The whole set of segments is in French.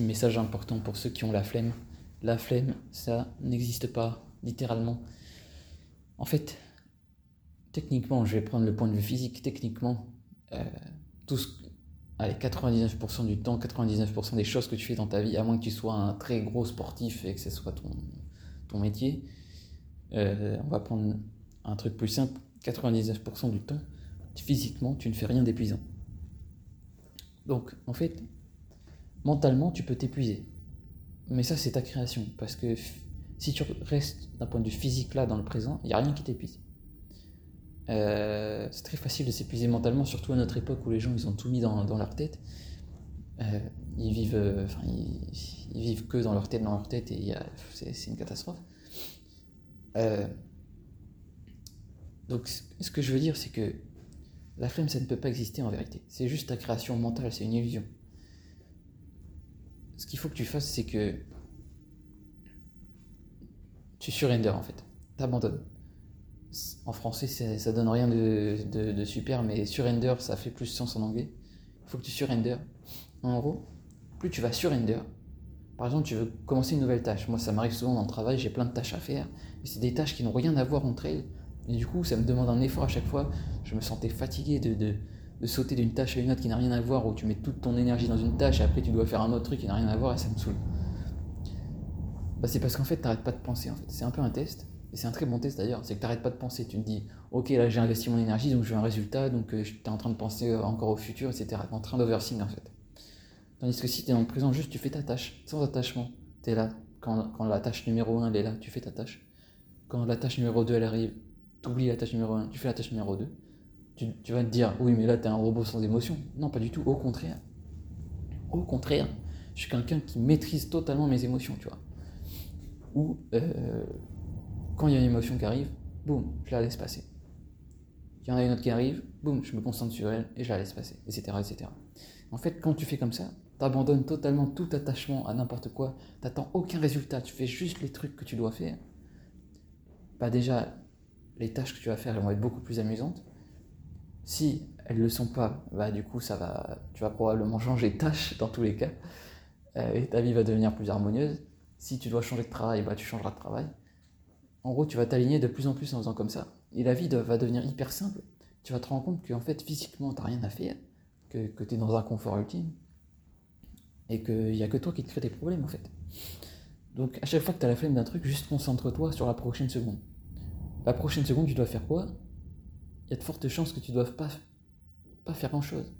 message important pour ceux qui ont la flemme. La flemme, ça n'existe pas, littéralement. En fait, techniquement, je vais prendre le point de vue physique, techniquement, euh, tout ce, allez, 99% du temps, 99% des choses que tu fais dans ta vie, à moins que tu sois un très gros sportif et que ce soit ton, ton métier, euh, on va prendre un truc plus simple, 99% du temps, physiquement, tu ne fais rien d'épuisant. Donc, en fait, mentalement, tu peux t'épuiser. Mais ça, c'est ta création. Parce que si tu restes d'un point de vue physique là, dans le présent, il n'y a rien qui t'épuise. Euh, c'est très facile de s'épuiser mentalement, surtout à notre époque où les gens ils ont tout mis dans, leur tête. Euh, ils vivent, euh, ils, vivent que dans leur tête, dans leur tête, et c'est une catastrophe. donc, ce que je veux dire, c'est que la flemme, ça ne peut pas exister en vérité. C'est juste ta création mentale, c'est une illusion. Ce qu'il faut que tu fasses, c'est que tu surrender en fait. T'abandonnes. En français, ça donne rien de, super, mais surrender, ça fait plus sens en anglais. Il faut que tu surrender. En gros, plus tu vas surrender, par exemple, tu veux commencer une nouvelle tâche. Moi, ça m'arrive souvent dans le travail, j'ai plein de tâches à faire. Et c'est des tâches qui n'ont rien à voir entre elles. Et du coup, ça me demande un effort à chaque fois. Je me sentais fatigué de, sauter d'une tâche à une autre qui n'a rien à voir, où tu mets toute ton énergie dans une tâche et après tu dois faire un autre truc qui n'a rien à voir et ça me saoule. Bah, c'est parce qu'en fait, tu n'arrêtes pas de penser. En fait. C'est un peu un test. Et c'est un très bon test d'ailleurs. C'est que tu n'arrêtes pas de penser. Tu te dis, ok, là j'ai investi mon énergie, donc je veux un résultat, donc euh, tu es en train de penser euh, encore au futur, etc. Tu es en train d'oversing en fait. Tandis que si tu es dans le présent, juste tu fais ta tâche, sans attachement. Tu es là. Quand, quand la tâche numéro 1 elle est là, tu fais ta tâche. Quand la tâche numéro 2 elle arrive, tu oublies la tâche numéro 1, tu fais la tâche numéro 2, tu, vas te dire, oui, mais là, tu es un robot sans émotion. Non, pas du tout, au contraire. Au contraire, je suis quelqu'un qui maîtrise totalement mes émotions, tu vois. Ou, euh, quand il y a une émotion qui arrive, boum, je la laisse passer. Il y en a une autre qui arrive, boum, je me concentre sur elle et je la laisse passer, etc. etc. En fait, quand tu fais comme ça, tu abandonnes totalement tout attachement à n'importe quoi, tu n'attends aucun résultat, tu fais juste les trucs que tu dois faire. Bah déjà, les tâches que tu vas faire elles vont être beaucoup plus amusantes. Si elles ne le sont pas, bah du coup ça va, tu vas probablement changer de tâche dans tous les cas, euh, et ta vie va devenir plus harmonieuse. Si tu dois changer de travail, bah tu changeras de travail. En gros, tu vas t'aligner de plus en plus en faisant comme ça. Et la vie va devenir hyper simple. Tu vas te rendre compte qu'en fait, physiquement, tu n'as rien à faire, que, que tu es dans un confort ultime, et qu'il n'y a que toi qui te crée des problèmes en fait. Donc à chaque fois que tu as la flemme d'un truc, juste concentre-toi sur la prochaine seconde la prochaine seconde, tu dois faire quoi? Il y a de fortes chances que tu ne doives pas, pas faire grand-chose.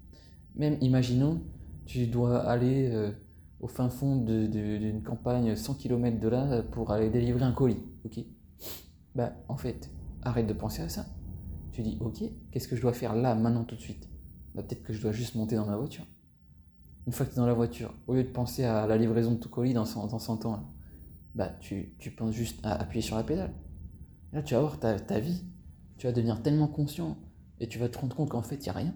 Même, imaginons, tu dois aller euh, au fin fond d'une campagne 100 km de là pour aller délivrer un colis, Bah, en fait, arrête de penser à ça. Tu dis, ok, qu'est-ce que je dois faire là, maintenant, tout de suite? Bah, Peut-être que je dois juste monter dans ma voiture. Une fois que tu es dans la voiture, au lieu de penser à la livraison de ton colis dans 100, dans 100 ans, bah, tu, tu penses juste à appuyer sur la pédale. Là, tu vas voir ta, ta vie, tu vas devenir tellement conscient et tu vas te rendre compte qu'en fait, il n'y a rien,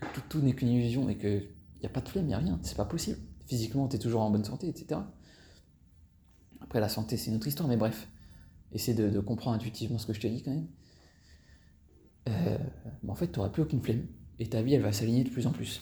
que tout, n'est qu'une illusion et qu'il n'y a pas de flemme, il n'y a rien, c'est pas possible. Physiquement, tu es toujours en bonne santé, etc. Après, la santé, c'est une autre histoire, mais bref, essaie de, comprendre intuitivement ce que je te dis quand même. Euh, en fait, tu n'auras plus aucune flemme et ta vie, elle va s'aligner de plus en plus.